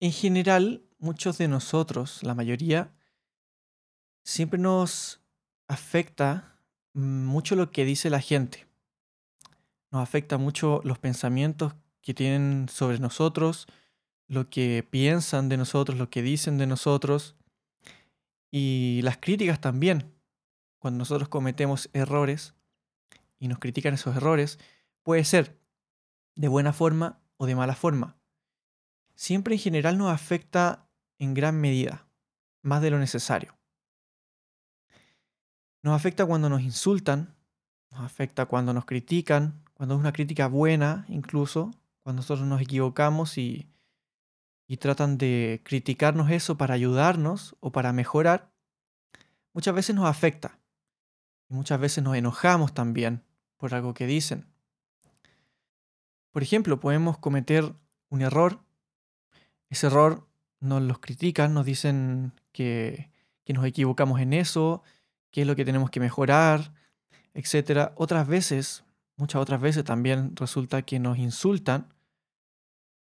En general, muchos de nosotros, la mayoría, siempre nos afecta mucho lo que dice la gente. Nos afecta mucho los pensamientos que tienen sobre nosotros, lo que piensan de nosotros, lo que dicen de nosotros y las críticas también. Cuando nosotros cometemos errores y nos critican esos errores, puede ser de buena forma o de mala forma siempre en general nos afecta en gran medida, más de lo necesario. Nos afecta cuando nos insultan, nos afecta cuando nos critican, cuando es una crítica buena incluso, cuando nosotros nos equivocamos y, y tratan de criticarnos eso para ayudarnos o para mejorar, muchas veces nos afecta. Y muchas veces nos enojamos también por algo que dicen. Por ejemplo, podemos cometer un error ese error nos los critican, nos dicen que, nos equivocamos en eso, qué es lo que tenemos que mejorar, etc. Otras veces, muchas otras veces también resulta que nos insultan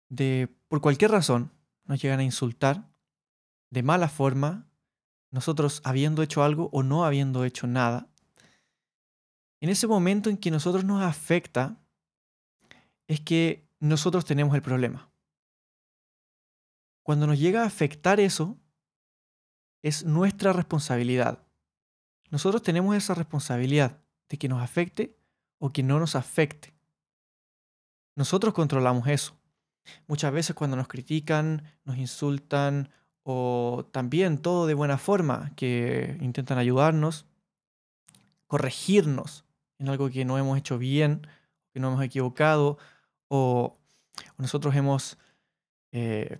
de por cualquier razón, nos llegan a insultar de mala forma, nosotros habiendo hecho algo o no habiendo hecho nada. En ese momento en que nosotros nos afecta, es que nosotros tenemos el problema. Cuando nos llega a afectar eso, es nuestra responsabilidad. Nosotros tenemos esa responsabilidad de que nos afecte o que no nos afecte. Nosotros controlamos eso. Muchas veces cuando nos critican, nos insultan o también todo de buena forma, que intentan ayudarnos, corregirnos en algo que no hemos hecho bien, que no hemos equivocado o nosotros hemos eh,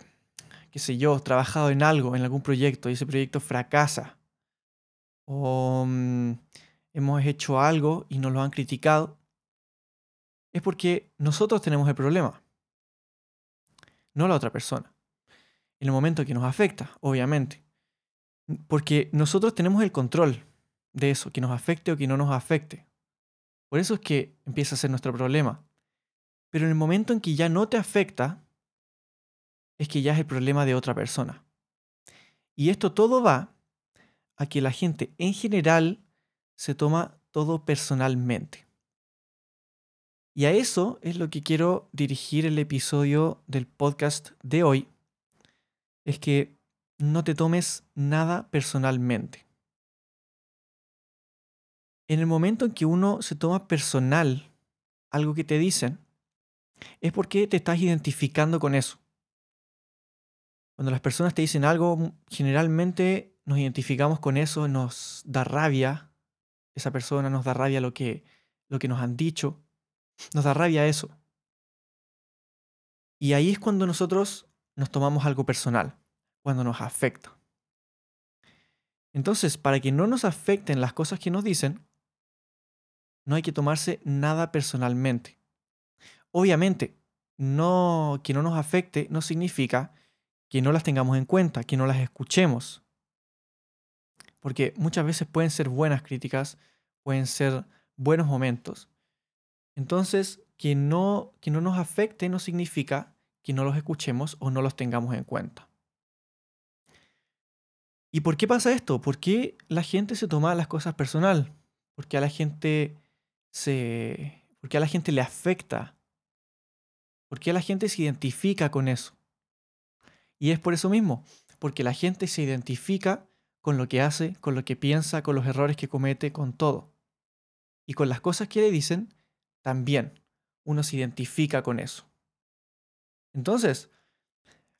qué sé yo, trabajado en algo, en algún proyecto y ese proyecto fracasa, o mm, hemos hecho algo y nos lo han criticado, es porque nosotros tenemos el problema, no la otra persona. En el momento que nos afecta, obviamente. Porque nosotros tenemos el control de eso, que nos afecte o que no nos afecte. Por eso es que empieza a ser nuestro problema. Pero en el momento en que ya no te afecta, es que ya es el problema de otra persona. Y esto todo va a que la gente en general se toma todo personalmente. Y a eso es lo que quiero dirigir el episodio del podcast de hoy. Es que no te tomes nada personalmente. En el momento en que uno se toma personal algo que te dicen, es porque te estás identificando con eso. Cuando las personas te dicen algo, generalmente nos identificamos con eso, nos da rabia esa persona, nos da rabia lo que, lo que nos han dicho, nos da rabia eso. Y ahí es cuando nosotros nos tomamos algo personal, cuando nos afecta. Entonces, para que no nos afecten las cosas que nos dicen, no hay que tomarse nada personalmente. Obviamente, que no nos afecte no significa que no las tengamos en cuenta, que no las escuchemos. Porque muchas veces pueden ser buenas críticas, pueden ser buenos momentos. Entonces, que no, que no nos afecte no significa que no los escuchemos o no los tengamos en cuenta. ¿Y por qué pasa esto? ¿Por qué la gente se toma las cosas personal? ¿Por qué a la gente se. ¿Por qué a la gente le afecta? ¿Por qué a la gente se identifica con eso? Y es por eso mismo, porque la gente se identifica con lo que hace, con lo que piensa, con los errores que comete, con todo. Y con las cosas que le dicen, también uno se identifica con eso. Entonces,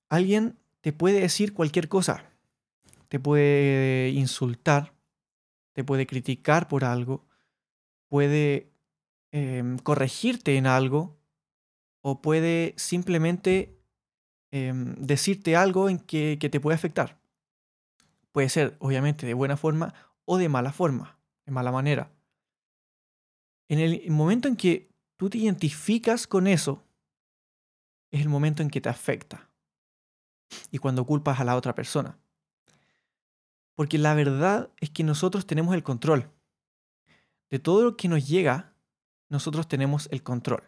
alguien te puede decir cualquier cosa, te puede insultar, te puede criticar por algo, puede em, corregirte en algo o puede simplemente em, decirte algo en que, que te puede afectar. Puede ser, obviamente, de buena forma o de mala forma, de mala manera. En el momento en que tú te identificas con eso, es el momento en que te afecta. Y cuando culpas a la otra persona. Porque la verdad es que nosotros tenemos el control. De todo lo que nos llega, nosotros tenemos el control.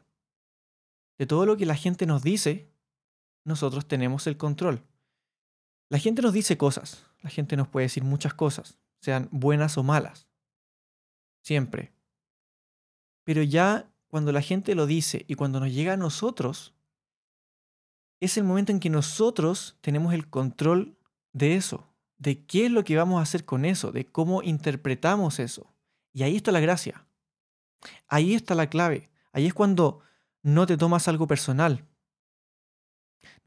De todo lo que la gente nos dice, nosotros tenemos el control. La gente nos dice cosas, la gente nos puede decir muchas cosas, sean buenas o malas. Siempre. Pero ya cuando la gente lo dice y cuando nos llega a nosotros, es el momento en que nosotros tenemos el control de eso, de qué es lo que vamos a hacer con eso, de cómo interpretamos eso. Y ahí está la gracia. Ahí está la clave. Ahí es cuando no te tomas algo personal.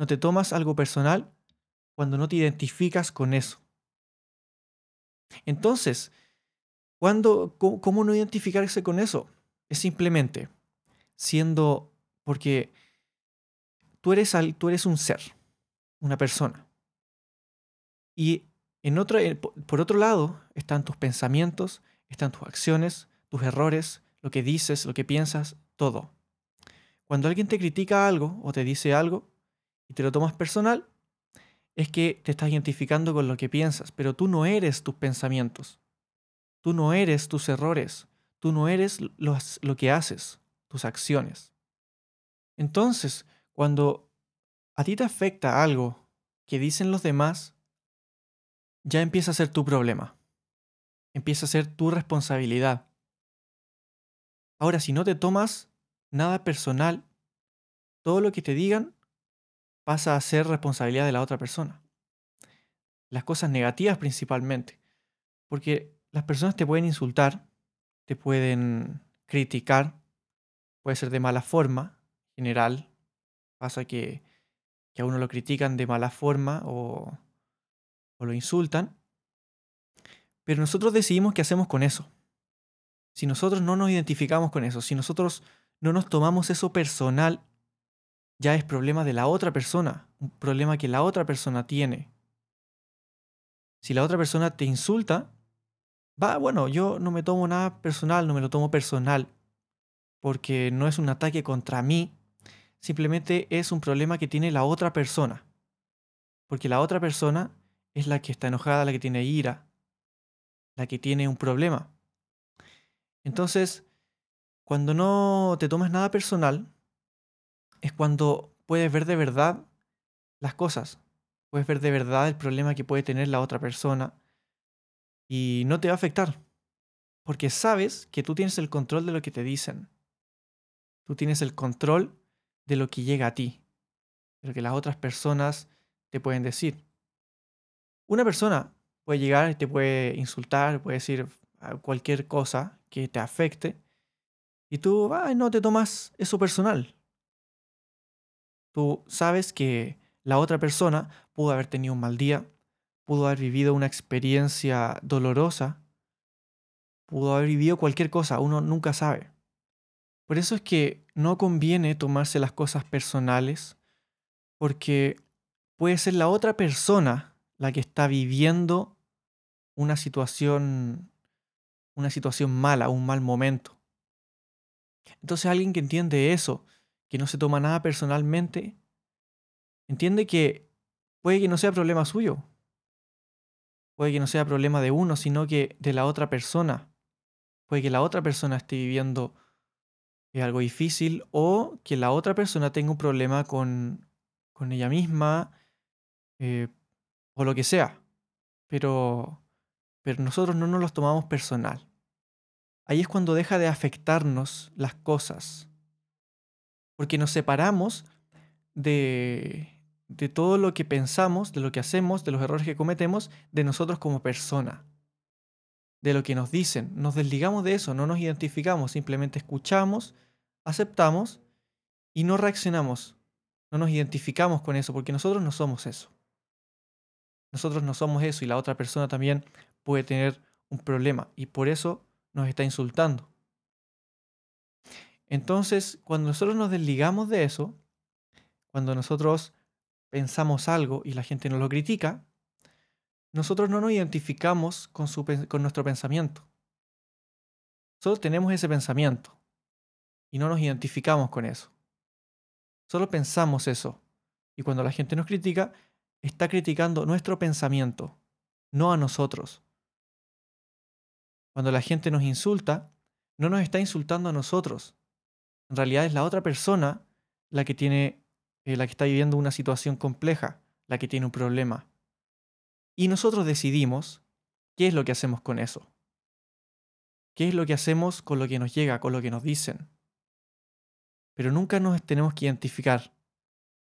No te tomas algo personal cuando no te identificas con eso. Entonces, ¿cuándo, cómo, no identificarse con eso? Es simplemente siendo, porque tú eres, tú eres un ser, una persona. Y en otro, por otro lado están tus pensamientos, están tus acciones, tus errores, lo que dices, lo que piensas, todo. Cuando alguien te critica algo o te dice algo y te lo tomas personal, es que te estás identificando con lo que piensas, pero tú no eres tus pensamientos. Tú no eres tus errores. Tú no eres lo que haces, tus acciones. Entonces, cuando a ti te afecta algo que dicen los demás, ya empieza a ser tu problema. Empieza a ser tu responsabilidad. Ahora, si no te tomas nada personal, todo lo que te digan pasa a ser responsabilidad de la otra persona. Las cosas negativas principalmente. Porque las personas te pueden insultar, te pueden criticar, puede ser de mala forma, general. Pasa que, a uno lo critican de mala forma o, o lo insultan. Pero nosotros decidimos qué hacemos con eso. Si nosotros no nos identificamos con eso, si nosotros no nos tomamos eso personal, ya es problema de la otra persona, un problema que la otra persona tiene. Si la otra persona te insulta, va, bueno, yo no me tomo nada personal, no me lo tomo personal, porque no es un ataque contra mí, simplemente es un problema que tiene la otra persona, porque la otra persona es la que está enojada, la que tiene ira, la que tiene un problema. Entonces, cuando no te tomas nada personal, es cuando puedes ver de verdad las cosas. Puedes ver de verdad el problema que puede tener la otra persona y no te va a afectar. Porque sabes que tú tienes el control de lo que te dicen. Tú tienes el control de lo que llega a ti, de lo que las otras personas te pueden decir. Una persona puede llegar y te puede insultar, puede decir cualquier cosa que te afecte, y tú no te tomas eso personal. Tú sabes que la otra persona pudo haber tenido un mal día, pudo haber vivido una experiencia dolorosa, pudo haber vivido cualquier cosa, uno nunca sabe. Por eso es que no conviene tomarse las cosas personales, porque puede ser la otra persona la que está viviendo una situación una situación mala, un mal momento. Entonces alguien que entiende eso, que no se toma nada personalmente, entiende que puede que no sea problema suyo, puede que no sea problema de uno, sino que de la otra persona. Puede que la otra persona esté viviendo eh, algo difícil o que la otra persona tenga un problema con, con ella misma eh, o lo que sea. Pero, pero nosotros no nos los tomamos personal ahí es cuando deja de afectarnos las cosas. Porque nos separamos de, de todo lo que pensamos, de lo que hacemos, de los errores que cometemos, de nosotros como persona. De lo que nos dicen. Nos desligamos de eso, no nos identificamos, simplemente escuchamos, aceptamos y no reaccionamos. No nos identificamos con eso porque nosotros no somos eso. Nosotros no somos eso y la otra persona también puede tener un problema y por eso nos está insultando. Entonces, cuando nosotros nos desligamos de eso, cuando nosotros pensamos algo y la gente nos lo critica, nosotros no nos identificamos con, nuestro pensamiento. Solo tenemos ese pensamiento y no nos identificamos con eso. Solo pensamos eso. Y cuando la gente nos critica, está criticando nuestro pensamiento, no a nosotros. Cuando la gente nos insulta, no nos está insultando a nosotros. En realidad es la otra persona la que tiene, eh, la que está viviendo una situación compleja, la que tiene un problema. Y nosotros decidimos qué es lo que hacemos con eso. ¿Qué es lo que hacemos con lo que nos llega, con lo que nos dicen? Pero nunca nos tenemos que identificar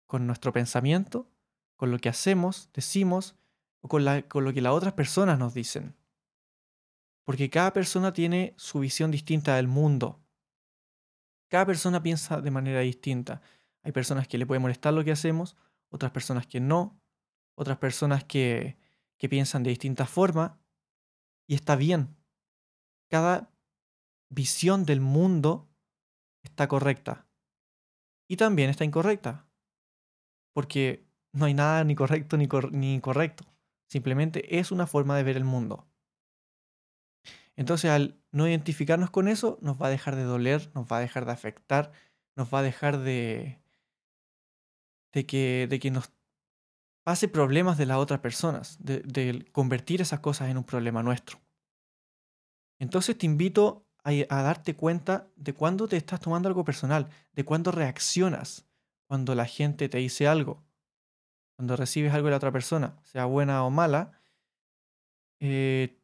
con nuestro pensamiento, con lo que hacemos, decimos o con, con lo que las otras personas nos dicen. Porque cada persona tiene su visión distinta del mundo. Cada persona piensa de manera distinta. Hay personas que le puede molestar lo que hacemos, otras personas que no, otras personas que, piensan de distinta forma. Y está bien. Cada visión del mundo está correcta. Y también está incorrecta. Porque no hay nada ni correcto ni incorrecto. Simplemente es una forma de ver el mundo. Entonces, al no identificarnos con eso, nos va a dejar de doler, nos va a dejar de afectar, nos va a dejar de, de, que, de que nos pase problemas de las otras personas, de, convertir esas cosas en un problema nuestro. Entonces te invito a, a, darte cuenta de cuándo te estás tomando algo personal, de cuándo reaccionas cuando la gente te dice algo, cuando recibes algo de la otra persona, sea buena o mala. Eh,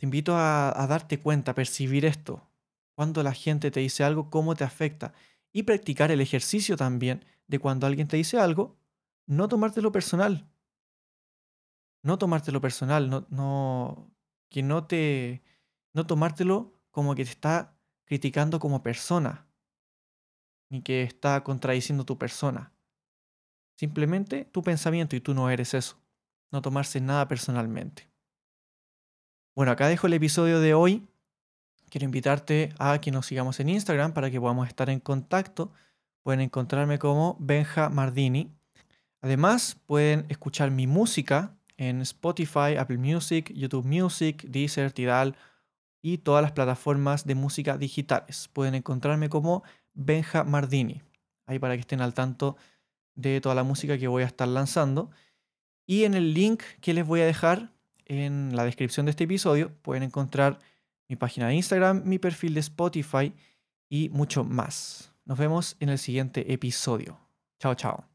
te invito a, darte cuenta, a percibir esto, cuando la gente te dice algo, cómo te afecta, y practicar el ejercicio también de cuando alguien te dice algo, no tomártelo personal. No tomártelo personal, no, no, que no te, no tomártelo como que te está criticando como persona, ni que está contradiciendo tu persona. Simplemente tu pensamiento y tú no eres eso. No tomarse nada personalmente. Bueno, acá dejo el episodio de hoy. Quiero invitarte a que nos sigamos en Instagram para que podamos estar en contacto. Pueden encontrarme como Benja Mardini. Además, pueden escuchar mi música en Spotify, Apple Music, YouTube Music, Deezer, Tidal y todas las plataformas de música digitales. Pueden encontrarme como Benja Mardini, ahí para que estén al tanto de toda la música que voy a estar lanzando. Y en el link que les voy a dejar en la descripción de este episodio pueden encontrar mi página de Instagram, mi perfil de Spotify y mucho más. Nos vemos en el siguiente episodio. Chao, chao.